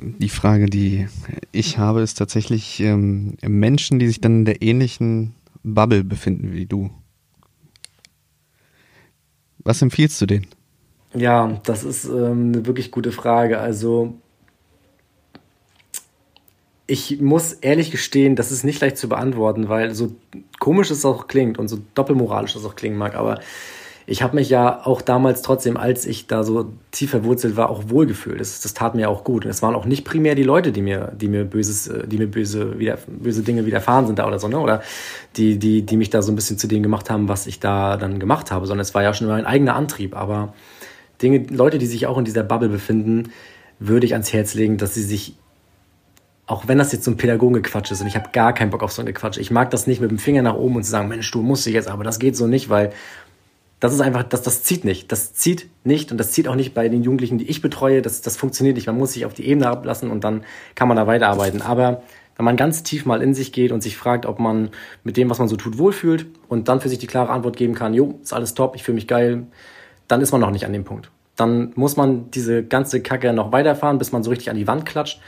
die Frage, die ich habe, ist tatsächlich ähm, Menschen, die sich dann in der ähnlichen Bubble befinden wie du. Was empfiehlst du denen? Ja, das ist ähm, eine wirklich gute Frage. Also ich muss ehrlich gestehen, das ist nicht leicht zu beantworten, weil so komisch es auch klingt und so doppelmoralisch es auch klingen mag, aber ich habe mich ja auch damals trotzdem, als ich da so tief verwurzelt war, auch wohlgefühlt. Das, das tat mir auch gut. Und es waren auch nicht primär die Leute, die mir, die mir böses, äh, die mir böse, wieder, böse Dinge widerfahren sind da oder so, ne? Oder die, die, die mich da so ein bisschen zu dem gemacht haben, was ich da dann gemacht habe, sondern es war ja schon mein eigener Antrieb. Aber Dinge, Leute, die sich auch in dieser Bubble befinden, würde ich ans Herz legen, dass sie sich auch wenn das jetzt so ein Pädagogengequatsch ist und ich habe gar keinen Bock auf so ein Gequatsch. Ich mag das nicht mit dem Finger nach oben und zu sagen, Mensch, du musst dich jetzt, aber das geht so nicht, weil das ist einfach, das, das zieht nicht. Das zieht nicht und das zieht auch nicht bei den Jugendlichen, die ich betreue. Das, das funktioniert nicht. Man muss sich auf die Ebene ablassen und dann kann man da weiterarbeiten. Aber wenn man ganz tief mal in sich geht und sich fragt, ob man mit dem, was man so tut, wohlfühlt und dann für sich die klare Antwort geben kann, jo, ist alles top, ich fühle mich geil, dann ist man noch nicht an dem Punkt. Dann muss man diese ganze Kacke noch weiterfahren, bis man so richtig an die Wand klatscht.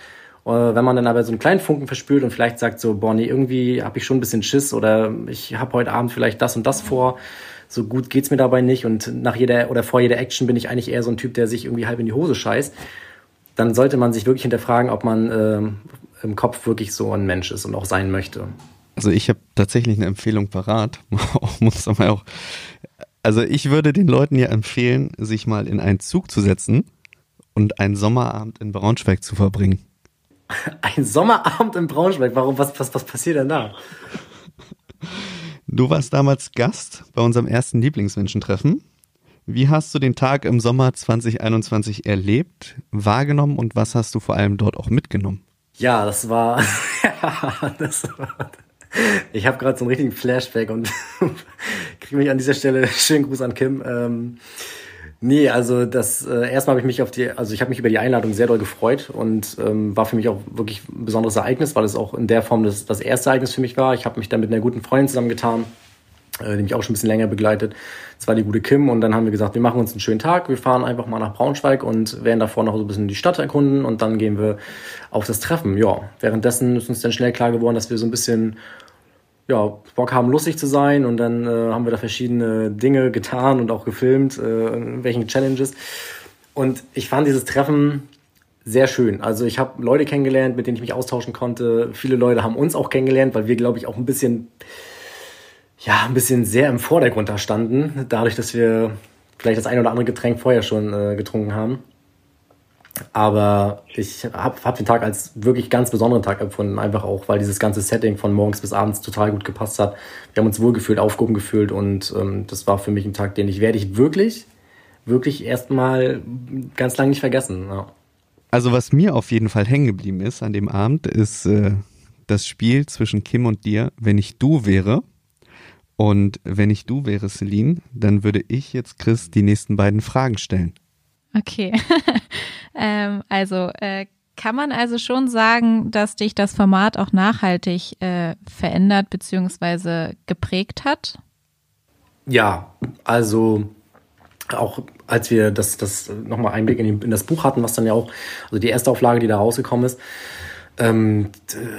Äh, wenn man dann aber so einen kleinen Funken verspürt und vielleicht sagt so, boah, nee, irgendwie habe ich schon ein bisschen Schiss oder ich habe heute Abend vielleicht das und das vor, so gut geht's mir dabei nicht und nach jeder oder vor jeder Action bin ich eigentlich eher so ein Typ, der sich irgendwie halb in die Hose scheißt, dann sollte man sich wirklich hinterfragen, ob man äh, im Kopf wirklich so ein Mensch ist und auch sein möchte. Also ich habe tatsächlich eine Empfehlung parat, muss aber auch. Also ich würde den Leuten ja empfehlen, sich mal in einen Zug zu setzen und einen Sommerabend in Braunschweig zu verbringen. Ein Sommerabend in Braunschweig? Warum? Was, was, was passiert denn da? Du warst damals Gast bei unserem ersten Lieblingsmenschentreffen. Wie hast du den Tag im Sommer 2021 erlebt, wahrgenommen und was hast du vor allem dort auch mitgenommen? Ja, das war, das war ich habe gerade so einen richtigen Flashback und kriege mich an dieser Stelle schönen Gruß an Kim. Ähm, nee, also das äh, erstmal habe ich mich auf die, also ich habe mich über die Einladung sehr doll gefreut und ähm, war für mich auch wirklich ein besonderes Ereignis, weil es auch in der Form das, das erste Ereignis für mich war. Ich habe mich dann mit einer guten Freundin zusammengetan, äh, die mich auch schon ein bisschen länger begleitet. Das war die gute Kim und dann haben wir gesagt, wir machen uns einen schönen Tag, wir fahren einfach mal nach Braunschweig und werden davor noch so ein bisschen die Stadt erkunden und dann gehen wir auf das Treffen. Ja, währenddessen ist uns dann schnell klar geworden, dass wir so ein bisschen ja, Bock haben, lustig zu sein. Und dann äh, haben wir da verschiedene Dinge getan und auch gefilmt, äh, in welchen Challenges. Und ich fand dieses Treffen sehr schön. Also ich habe Leute kennengelernt, mit denen ich mich austauschen konnte. Viele Leute haben uns auch kennengelernt, weil wir, glaube ich, auch ein bisschen, ja, ein bisschen sehr im Vordergrund da standen. Dadurch, dass wir vielleicht das ein oder andere Getränk vorher schon äh, getrunken haben. Aber ich habe hab den Tag als wirklich ganz besonderen Tag empfunden, einfach auch, weil dieses ganze Setting von morgens bis abends total gut gepasst hat. Wir haben uns wohlgefühlt, aufgehoben gefühlt und ähm, das war für mich ein Tag, den ich werde ich wirklich, wirklich erstmal ganz lange nicht vergessen. Ja. Also was mir auf jeden Fall hängen geblieben ist an dem Abend, ist äh, das Spiel zwischen Kim und dir, wenn ich du wäre. Und wenn ich du wäre, Celine, dann würde ich jetzt Chris die nächsten beiden Fragen stellen. Okay. ähm, also äh, kann man also schon sagen, dass dich das Format auch nachhaltig äh, verändert bzw. geprägt hat? Ja, also auch als wir das, das nochmal Einblick in, in, das Buch hatten, was dann ja auch, also die erste Auflage, die da rausgekommen ist, ähm,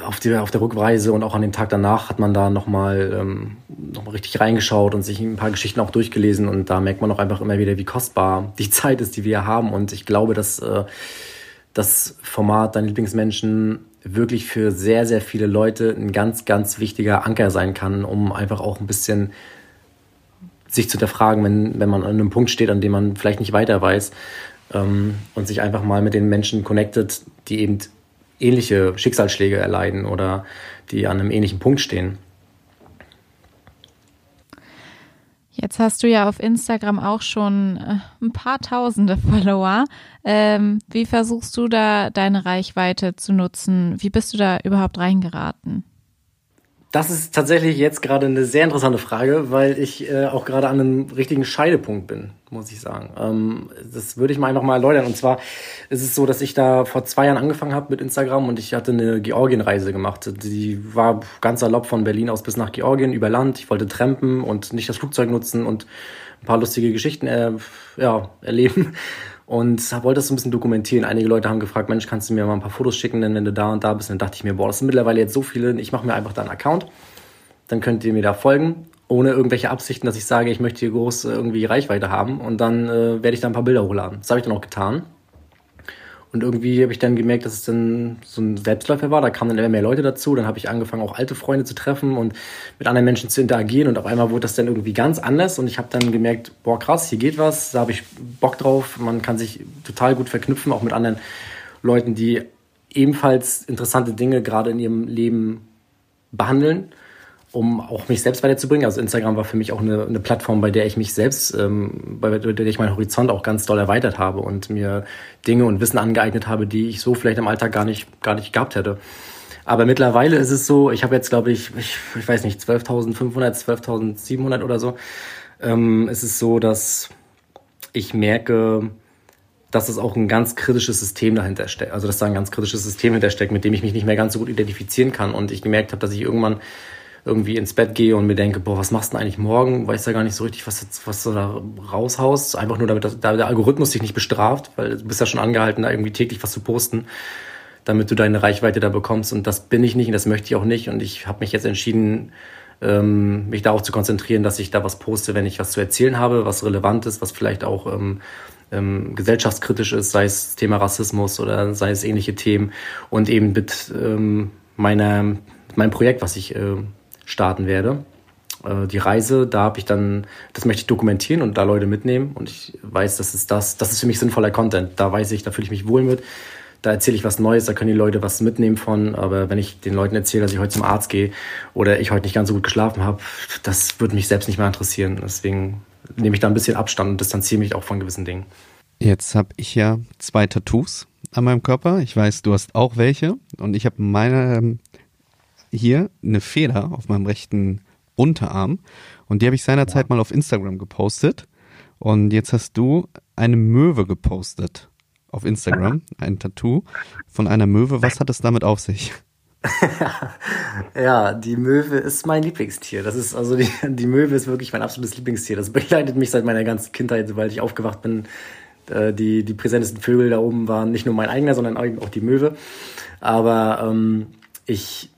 auf, die, auf der Rückreise und auch an dem Tag danach hat man da nochmal ähm, noch richtig reingeschaut und sich ein paar Geschichten auch durchgelesen und da merkt man auch einfach immer wieder, wie kostbar die Zeit ist, die wir haben. Und ich glaube, dass äh, das Format Deine Lieblingsmenschen wirklich für sehr, sehr viele Leute ein ganz, ganz wichtiger Anker sein kann, um einfach auch ein bisschen sich zu hinterfragen, wenn, wenn man an einem Punkt steht, an dem man vielleicht nicht weiter weiß ähm, und sich einfach mal mit den Menschen connectet, die eben ähnliche Schicksalsschläge erleiden oder die an einem ähnlichen Punkt stehen. Jetzt hast du ja auf Instagram auch schon äh, ein paar tausende Follower. Ähm, wie versuchst du da deine Reichweite zu nutzen? Wie bist du da überhaupt reingeraten? Das ist tatsächlich jetzt gerade eine sehr interessante Frage, weil ich äh, auch gerade an einem richtigen Scheidepunkt bin, muss ich sagen. Ähm, das würde ich mal einfach mal erläutern. Und zwar ist es so, dass ich da vor zwei Jahren angefangen habe mit Instagram und ich hatte eine Georgienreise gemacht. Die war ganz salopp von Berlin aus bis nach Georgien über Land. Ich wollte trampen und nicht das Flugzeug nutzen und ein paar lustige Geschichten äh, ja, erleben und wollte das so ein bisschen dokumentieren. Einige Leute haben gefragt, Mensch, kannst du mir mal ein paar Fotos schicken, denn wenn du da und da bist? dann dachte ich mir, boah, das sind mittlerweile jetzt so viele, ich mache mir einfach da einen Account, dann könnt ihr mir da folgen, ohne irgendwelche Absichten, dass ich sage, ich möchte hier groß irgendwie Reichweite haben und dann äh, werde ich da ein paar Bilder hochladen. Das habe ich dann auch getan. Und irgendwie habe ich dann gemerkt, dass es dann so ein Selbstläufer war. Da kamen dann immer mehr Leute dazu. Dann habe ich angefangen, auch alte Freunde zu treffen und mit anderen Menschen zu interagieren. Und auf einmal wurde das dann irgendwie ganz anders. Und ich habe dann gemerkt, boah, krass, hier geht was. Da habe ich Bock drauf. Man kann sich total gut verknüpfen, auch mit anderen Leuten, die ebenfalls interessante Dinge gerade in ihrem Leben behandeln um auch mich selbst weiterzubringen. Also Instagram war für mich auch eine, eine Plattform, bei der ich mich selbst, ähm, bei der ich meinen Horizont auch ganz doll erweitert habe und mir Dinge und Wissen angeeignet habe, die ich so vielleicht im Alltag gar nicht, gar nicht gehabt hätte. Aber mittlerweile ist es so, ich habe jetzt, glaube ich, ich, ich weiß nicht, 12.500, 12.700 oder so. Ähm, es ist so, dass ich merke, dass es auch ein ganz kritisches System dahinter steckt. Also dass da ein ganz kritisches System hintersteckt, mit dem ich mich nicht mehr ganz so gut identifizieren kann. Und ich gemerkt habe, dass ich irgendwann irgendwie ins Bett gehe und mir denke, boah, was machst du denn eigentlich morgen? Weiß ja gar nicht so richtig, was, was du da raushaust. Einfach nur, damit das, da der Algorithmus dich nicht bestraft, weil du bist ja schon angehalten, da irgendwie täglich was zu posten, damit du deine Reichweite da bekommst. Und das bin ich nicht und das möchte ich auch nicht. Und ich habe mich jetzt entschieden, ähm, mich darauf zu konzentrieren, dass ich da was poste, wenn ich was zu erzählen habe, was relevant ist, was vielleicht auch ähm, ähm, gesellschaftskritisch ist, sei es Thema Rassismus oder sei es ähnliche Themen und eben mit ähm, meiner, meinem Projekt, was ich äh, starten werde. Äh, die Reise, da habe ich dann, das möchte ich dokumentieren und da Leute mitnehmen und ich weiß, das ist das, das ist für mich sinnvoller Content. Da weiß ich, da fühle ich mich wohl mit. Da erzähle ich was Neues, da können die Leute was mitnehmen von. Aber wenn ich den Leuten erzähle, dass ich heute zum Arzt gehe oder ich heute nicht ganz so gut geschlafen habe, das würde mich selbst nicht mehr interessieren. Deswegen nehme ich da ein bisschen Abstand und distanziere mich auch von gewissen Dingen. Jetzt habe ich ja zwei Tattoos an meinem Körper. Ich weiß, du hast auch welche. Und ich habe meine ähm, hier eine Feder auf meinem rechten Unterarm. Und die habe ich seinerzeit mal auf Instagram gepostet. Und jetzt hast du eine Möwe gepostet auf Instagram, ein Tattoo von einer Möwe. Was hat es damit auf sich? ja, die Möwe ist mein Lieblingstier. Das ist also die, die Möwe ist wirklich mein absolutes Lieblingstier. Das begleitet mich seit meiner ganzen Kindheit, sobald ich aufgewacht bin. Äh, die, die präsentesten Vögel da oben waren nicht nur mein eigener, sondern auch die Möwe. Aber ähm, ich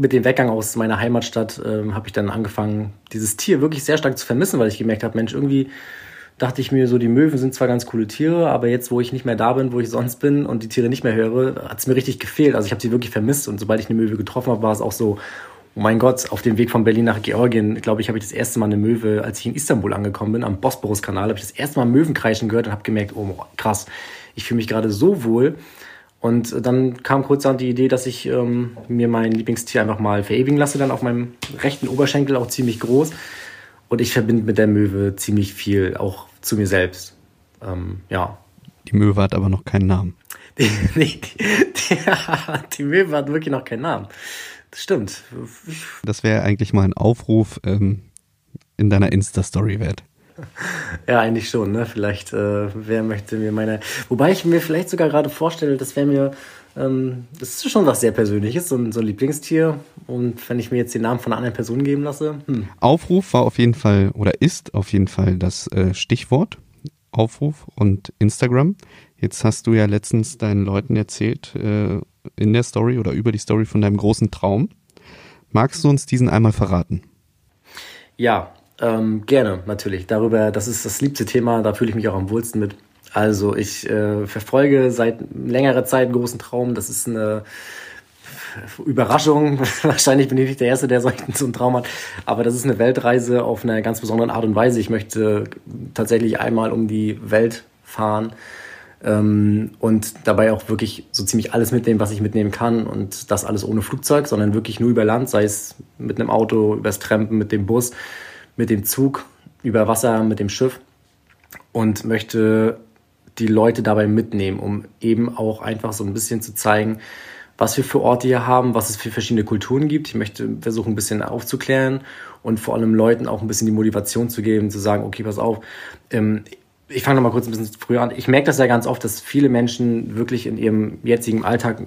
mit dem Weggang aus meiner Heimatstadt ähm, habe ich dann angefangen, dieses Tier wirklich sehr stark zu vermissen, weil ich gemerkt habe, Mensch, irgendwie dachte ich mir so, die Möwen sind zwar ganz coole Tiere, aber jetzt, wo ich nicht mehr da bin, wo ich sonst bin und die Tiere nicht mehr höre, hat es mir richtig gefehlt. Also ich habe sie wirklich vermisst und sobald ich eine Möwe getroffen habe, war es auch so, oh mein Gott, auf dem Weg von Berlin nach Georgien, glaube ich, habe ich das erste Mal eine Möwe, als ich in Istanbul angekommen bin, am Bosporus-Kanal, habe ich das erste Mal Möwen kreischen gehört und habe gemerkt, oh krass, ich fühle mich gerade so wohl. Und dann kam kurz an die Idee, dass ich ähm, mir mein Lieblingstier einfach mal verewigen lasse, dann auf meinem rechten Oberschenkel auch ziemlich groß. Und ich verbinde mit der Möwe ziemlich viel, auch zu mir selbst. Ähm, ja. Die Möwe hat aber noch keinen Namen. Die, die, die, die Möwe hat wirklich noch keinen Namen. Das stimmt. Das wäre eigentlich mal ein Aufruf ähm, in deiner Insta-Story wert. Ja, eigentlich schon, ne? Vielleicht, äh, wer möchte mir meine. Wobei ich mir vielleicht sogar gerade vorstelle, das wäre mir. Ähm, das ist schon was sehr Persönliches, so ein, so ein Lieblingstier. Und wenn ich mir jetzt den Namen von einer anderen Person geben lasse. Hm. Aufruf war auf jeden Fall oder ist auf jeden Fall das äh, Stichwort. Aufruf und Instagram. Jetzt hast du ja letztens deinen Leuten erzählt äh, in der Story oder über die Story von deinem großen Traum. Magst du uns diesen einmal verraten? Ja, ähm, gerne, natürlich. Darüber, das ist das liebste Thema, da fühle ich mich auch am wohlsten mit. Also ich äh, verfolge seit längerer Zeit einen großen Traum. Das ist eine Überraschung. Wahrscheinlich bin ich nicht der Erste, der so einen Traum hat. Aber das ist eine Weltreise auf eine ganz besondere Art und Weise. Ich möchte tatsächlich einmal um die Welt fahren ähm, und dabei auch wirklich so ziemlich alles mitnehmen, was ich mitnehmen kann. Und das alles ohne Flugzeug, sondern wirklich nur über Land, sei es mit einem Auto, übers Trampen, mit dem Bus mit dem Zug über Wasser, mit dem Schiff und möchte die Leute dabei mitnehmen, um eben auch einfach so ein bisschen zu zeigen, was wir für Orte hier haben, was es für verschiedene Kulturen gibt. Ich möchte versuchen, ein bisschen aufzuklären und vor allem Leuten auch ein bisschen die Motivation zu geben, zu sagen, okay, pass auf, ähm, ich fange noch mal kurz ein bisschen früher an. Ich merke das ja ganz oft, dass viele Menschen wirklich in ihrem jetzigen Alltag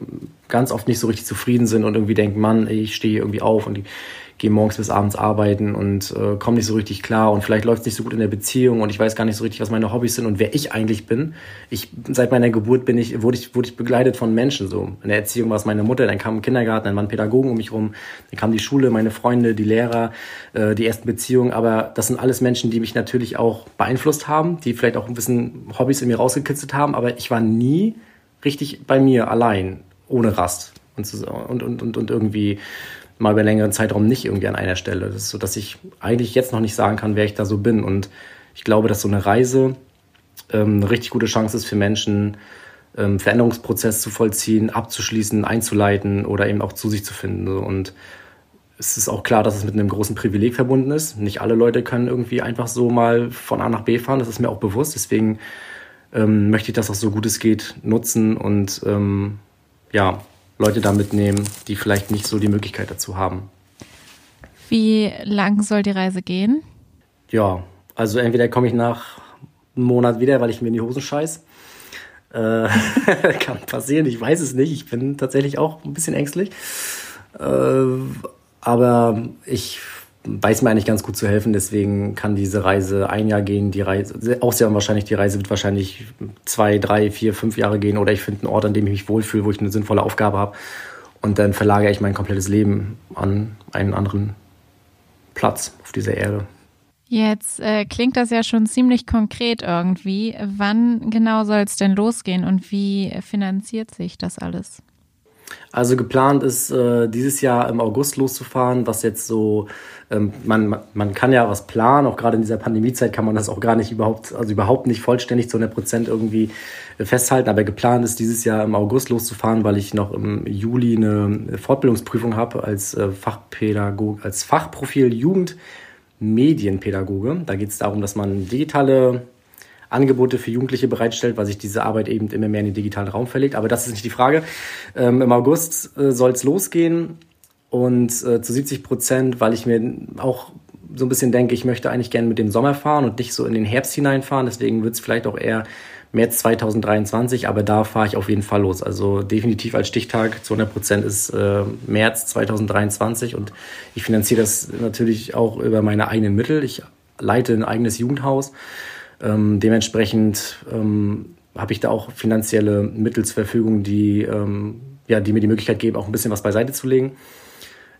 ganz oft nicht so richtig zufrieden sind und irgendwie denken, Mann, ich stehe irgendwie auf und gehe morgens bis abends arbeiten und äh, komme nicht so richtig klar und vielleicht läuft es nicht so gut in der Beziehung und ich weiß gar nicht so richtig, was meine Hobbys sind und wer ich eigentlich bin. Ich seit meiner Geburt bin ich wurde ich wurde ich begleitet von Menschen so. In der Erziehung war es meine Mutter, dann kam ein Kindergarten, dann waren Pädagogen um mich rum, dann kam die Schule, meine Freunde, die Lehrer, äh, die ersten Beziehungen, aber das sind alles Menschen, die mich natürlich auch beeinflusst haben, die vielleicht auch ein bisschen Hobbys in mir rausgekitzelt haben, aber ich war nie richtig bei mir allein, ohne Rast und, und, und, und irgendwie mal über längeren Zeitraum nicht irgendwie an einer Stelle. Das ist so, dass ich eigentlich jetzt noch nicht sagen kann, wer ich da so bin. Und ich glaube, dass so eine Reise ähm, eine richtig gute Chance ist für Menschen, ähm, Veränderungsprozess zu vollziehen, abzuschließen, einzuleiten oder eben auch zu sich zu finden. Und es ist auch klar, dass es mit einem großen Privileg verbunden ist. Nicht alle Leute können irgendwie einfach so mal von A nach B fahren. Das ist mir auch bewusst. Deswegen ähm, möchte ich das auch so gut es geht nutzen und ähm, ja, Leute da mitnehmen, die vielleicht nicht so die Möglichkeit dazu haben. Wie lang soll die Reise gehen? Ja, also entweder komme ich nach einem Monat wieder, weil ich mir in die Hosen scheiß. Äh, kann passieren, ich weiß es nicht. Ich bin tatsächlich auch ein bisschen ängstlich. Äh, aber ich weiß mir eigentlich ganz gut zu helfen, deswegen kann diese Reise ein Jahr gehen, die Reise, auch sehr unwahrscheinlich, die Reise wird wahrscheinlich zwei, drei, vier, fünf Jahre gehen oder ich finde einen Ort, an dem ich mich wohlfühle, wo ich eine sinnvolle Aufgabe habe und dann verlagere ich mein komplettes Leben an einen anderen Platz auf dieser Erde. Jetzt äh, klingt das ja schon ziemlich konkret irgendwie. Wann genau soll es denn losgehen und wie finanziert sich das alles? Also geplant ist, äh, dieses Jahr im August loszufahren, was jetzt so, ähm, man, man kann ja was planen, auch gerade in dieser Pandemiezeit kann man das auch gar nicht überhaupt, also überhaupt nicht vollständig zu 100 Prozent irgendwie festhalten, aber geplant ist, dieses Jahr im August loszufahren, weil ich noch im Juli eine Fortbildungsprüfung habe als äh, Fachpädagog, als Fachprofil Jugendmedienpädagoge. Da geht es darum, dass man digitale Angebote für Jugendliche bereitstellt, weil sich diese Arbeit eben immer mehr in den digitalen Raum verlegt. Aber das ist nicht die Frage. Ähm, Im August äh, soll es losgehen und äh, zu 70 Prozent, weil ich mir auch so ein bisschen denke, ich möchte eigentlich gerne mit dem Sommer fahren und nicht so in den Herbst hineinfahren. Deswegen wird es vielleicht auch eher März 2023, aber da fahre ich auf jeden Fall los. Also definitiv als Stichtag zu 100 Prozent ist äh, März 2023 und ich finanziere das natürlich auch über meine eigenen Mittel. Ich leite ein eigenes Jugendhaus ähm, dementsprechend ähm, habe ich da auch finanzielle Mittel zur Verfügung, die, ähm, ja, die mir die Möglichkeit geben, auch ein bisschen was beiseite zu legen.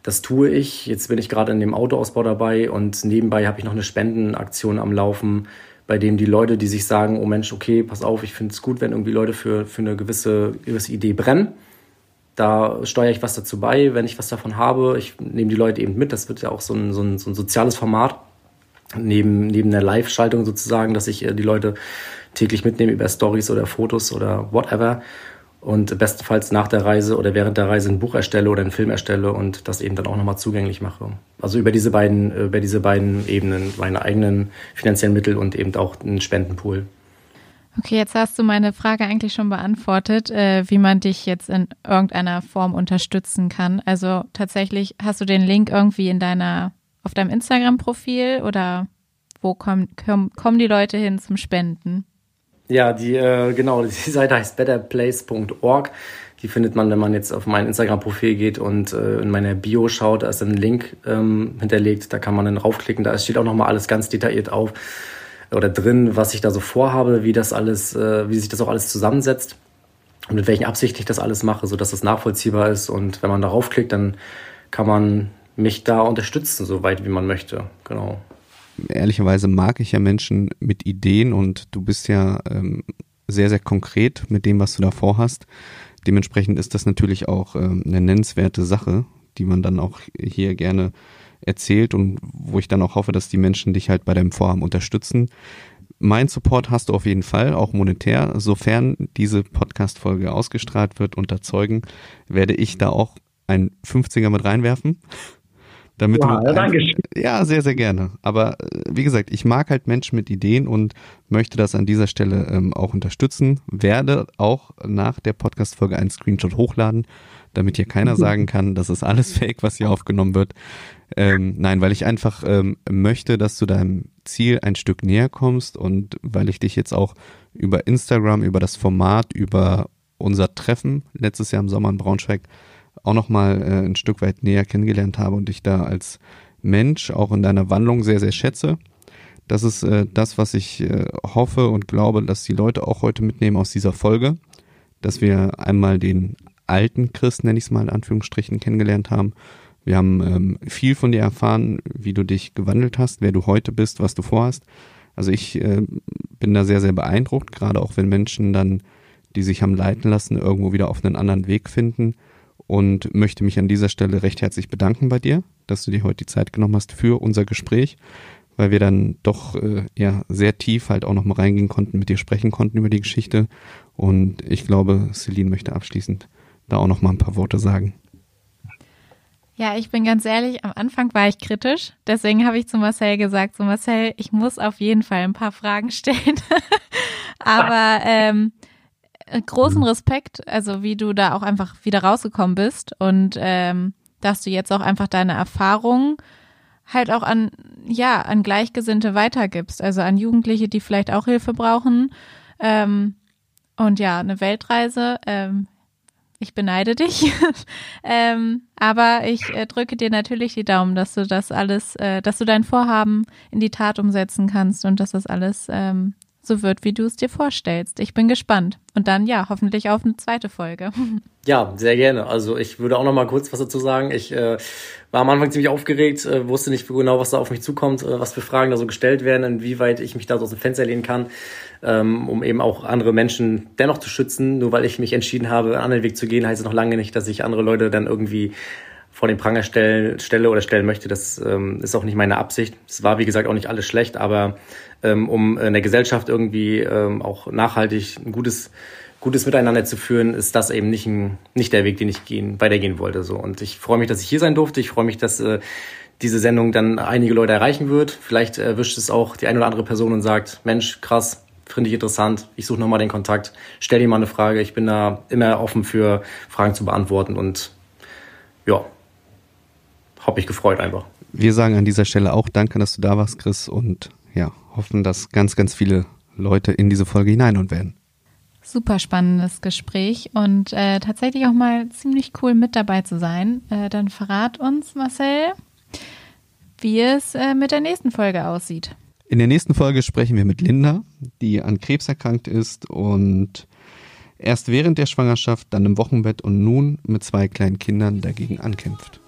Das tue ich. Jetzt bin ich gerade in dem Autoausbau dabei und nebenbei habe ich noch eine Spendenaktion am Laufen, bei dem die Leute, die sich sagen, oh Mensch, okay, pass auf, ich finde es gut, wenn irgendwie Leute für, für eine gewisse, gewisse Idee brennen. Da steuere ich was dazu bei, wenn ich was davon habe. Ich nehme die Leute eben mit. Das wird ja auch so ein, so ein, so ein soziales Format neben, neben der Live-Schaltung sozusagen, dass ich äh, die Leute täglich mitnehme über Stories oder Fotos oder whatever und bestenfalls nach der Reise oder während der Reise ein Buch erstelle oder einen Film erstelle und das eben dann auch nochmal zugänglich mache. Also über diese beiden, äh, über diese beiden Ebenen, meine eigenen finanziellen Mittel und eben auch einen Spendenpool. Okay, jetzt hast du meine Frage eigentlich schon beantwortet, äh, wie man dich jetzt in irgendeiner Form unterstützen kann. Also tatsächlich hast du den Link irgendwie in deiner auf deinem Instagram-Profil oder wo kommen, kommen, die Leute hin zum Spenden? Ja, die, äh, genau, die Seite heißt betterplace.org. Die findet man, wenn man jetzt auf mein Instagram-Profil geht und äh, in meiner Bio schaut, da ist ein Link ähm, hinterlegt, da kann man dann raufklicken, da steht auch nochmal alles ganz detailliert auf oder drin, was ich da so vorhabe, wie das alles, äh, wie sich das auch alles zusammensetzt und mit welchen Absichten ich das alles mache, sodass das nachvollziehbar ist. Und wenn man darauf klickt, dann kann man mich da unterstützen, so weit wie man möchte. Genau. Ehrlicherweise mag ich ja Menschen mit Ideen und du bist ja ähm, sehr, sehr konkret mit dem, was du da vorhast. Dementsprechend ist das natürlich auch ähm, eine nennenswerte Sache, die man dann auch hier gerne erzählt und wo ich dann auch hoffe, dass die Menschen dich halt bei deinem Vorhaben unterstützen. Mein Support hast du auf jeden Fall, auch monetär. Sofern diese Podcast-Folge ausgestrahlt wird unter Zeugen, werde ich da auch ein 50er mit reinwerfen. Damit wow, du danke Ja, sehr, sehr gerne. Aber äh, wie gesagt, ich mag halt Menschen mit Ideen und möchte das an dieser Stelle ähm, auch unterstützen. Werde auch nach der Podcast-Folge einen Screenshot hochladen, damit hier keiner sagen kann, das ist alles fake, was hier aufgenommen wird. Ähm, nein, weil ich einfach ähm, möchte, dass du deinem Ziel ein Stück näher kommst und weil ich dich jetzt auch über Instagram, über das Format, über unser Treffen letztes Jahr im Sommer in Braunschweig auch nochmal äh, ein Stück weit näher kennengelernt habe und dich da als Mensch auch in deiner Wandlung sehr, sehr schätze. Das ist äh, das, was ich äh, hoffe und glaube, dass die Leute auch heute mitnehmen aus dieser Folge, dass wir einmal den alten Christ, nenne ich es mal in Anführungsstrichen, kennengelernt haben. Wir haben ähm, viel von dir erfahren, wie du dich gewandelt hast, wer du heute bist, was du vorhast. Also ich äh, bin da sehr, sehr beeindruckt, gerade auch wenn Menschen dann, die sich haben leiten lassen, irgendwo wieder auf einen anderen Weg finden und möchte mich an dieser Stelle recht herzlich bedanken bei dir, dass du dir heute die Zeit genommen hast für unser Gespräch, weil wir dann doch äh, ja sehr tief halt auch nochmal reingehen konnten, mit dir sprechen konnten über die Geschichte. Und ich glaube, Celine möchte abschließend da auch nochmal ein paar Worte sagen. Ja, ich bin ganz ehrlich, am Anfang war ich kritisch. Deswegen habe ich zu Marcel gesagt, so Marcel, ich muss auf jeden Fall ein paar Fragen stellen. Aber ähm, äh, großen mhm. Respekt, also wie du da auch einfach wieder rausgekommen bist und ähm, dass du jetzt auch einfach deine Erfahrungen halt auch an, ja, an Gleichgesinnte weitergibst, also an Jugendliche, die vielleicht auch Hilfe brauchen. Ähm, und ja, eine Weltreise, ähm, ich beneide dich. ähm, aber ich äh, drücke dir natürlich die Daumen, dass du das alles, äh, dass du dein Vorhaben in die Tat umsetzen kannst und dass das alles ähm, so wird, wie du es dir vorstellst. Ich bin gespannt. Und dann ja, hoffentlich auf eine zweite Folge. Ja, sehr gerne. Also ich würde auch noch mal kurz was dazu sagen. Ich äh, war am Anfang ziemlich aufgeregt, äh, wusste nicht genau, was da auf mich zukommt, äh, was für Fragen da so gestellt werden, inwieweit ich mich da so aus dem Fenster lehnen kann, ähm, um eben auch andere Menschen dennoch zu schützen. Nur weil ich mich entschieden habe, einen anderen Weg zu gehen, heißt es noch lange nicht, dass ich andere Leute dann irgendwie vor den Pranger stellen, stelle oder stellen möchte. Das ähm, ist auch nicht meine Absicht. Es war, wie gesagt, auch nicht alles schlecht, aber ähm, um in der Gesellschaft irgendwie ähm, auch nachhaltig ein gutes, gutes Miteinander zu führen, ist das eben nicht, ein, nicht der Weg, den ich gehen, weitergehen wollte. So. Und ich freue mich, dass ich hier sein durfte. Ich freue mich, dass äh, diese Sendung dann einige Leute erreichen wird. Vielleicht erwischt es auch die eine oder andere Person und sagt, Mensch, krass, finde ich interessant. Ich suche nochmal den Kontakt. Stell dir mal eine Frage. Ich bin da immer offen für Fragen zu beantworten und ja, habe mich gefreut einfach. Wir sagen an dieser Stelle auch Danke, dass du da warst, Chris, und ja, hoffen, dass ganz, ganz viele Leute in diese Folge hineinhören werden. Super spannendes Gespräch und äh, tatsächlich auch mal ziemlich cool mit dabei zu sein. Äh, dann verrat uns, Marcel, wie es äh, mit der nächsten Folge aussieht. In der nächsten Folge sprechen wir mit Linda, die an Krebs erkrankt ist und erst während der Schwangerschaft, dann im Wochenbett und nun mit zwei kleinen Kindern dagegen ankämpft.